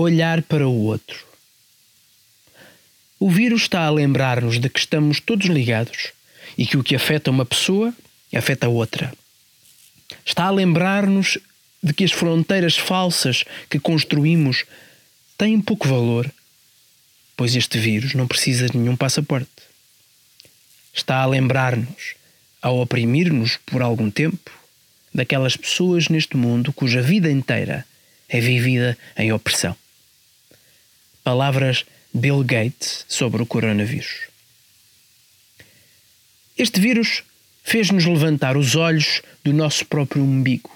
olhar para o outro. O vírus está a lembrar-nos de que estamos todos ligados e que o que afeta uma pessoa afeta a outra. Está a lembrar-nos de que as fronteiras falsas que construímos têm pouco valor, pois este vírus não precisa de nenhum passaporte. Está a lembrar-nos, ao oprimir-nos por algum tempo, daquelas pessoas neste mundo cuja vida inteira é vivida em opressão. Palavras Bill Gates sobre o coronavírus. Este vírus fez-nos levantar os olhos do nosso próprio umbigo.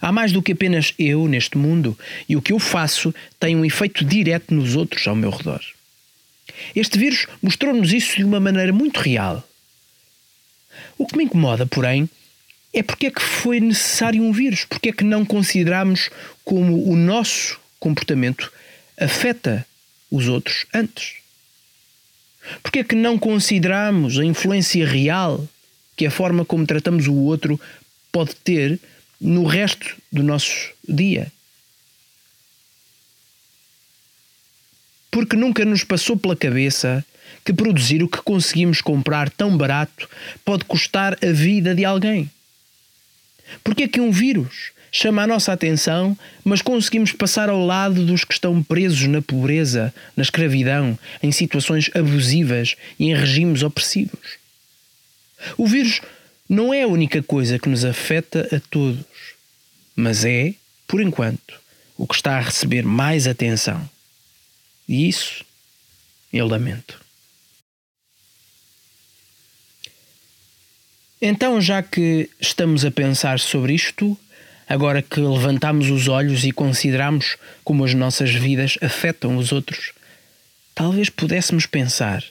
Há mais do que apenas eu neste mundo e o que eu faço tem um efeito direto nos outros ao meu redor. Este vírus mostrou-nos isso de uma maneira muito real. O que me incomoda, porém, é porque é que foi necessário um vírus, porque é que não consideramos como o nosso comportamento afeta os outros antes? Porque é que não consideramos a influência real que a forma como tratamos o outro pode ter no resto do nosso dia? Porque nunca nos passou pela cabeça que produzir o que conseguimos comprar tão barato pode custar a vida de alguém. Porque é que um vírus chama a nossa atenção, mas conseguimos passar ao lado dos que estão presos na pobreza, na escravidão, em situações abusivas e em regimes opressivos. O vírus não é a única coisa que nos afeta a todos, mas é, por enquanto, o que está a receber mais atenção. E isso eu lamento. Então, já que estamos a pensar sobre isto, agora que levantamos os olhos e consideramos como as nossas vidas afetam os outros, talvez pudéssemos pensar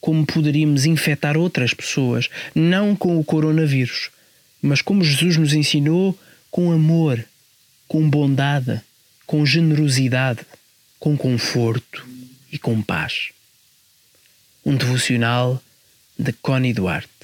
como poderíamos infectar outras pessoas, não com o coronavírus, mas como Jesus nos ensinou, com amor, com bondade, com generosidade, com conforto e com paz. Um devocional de Connie Duarte.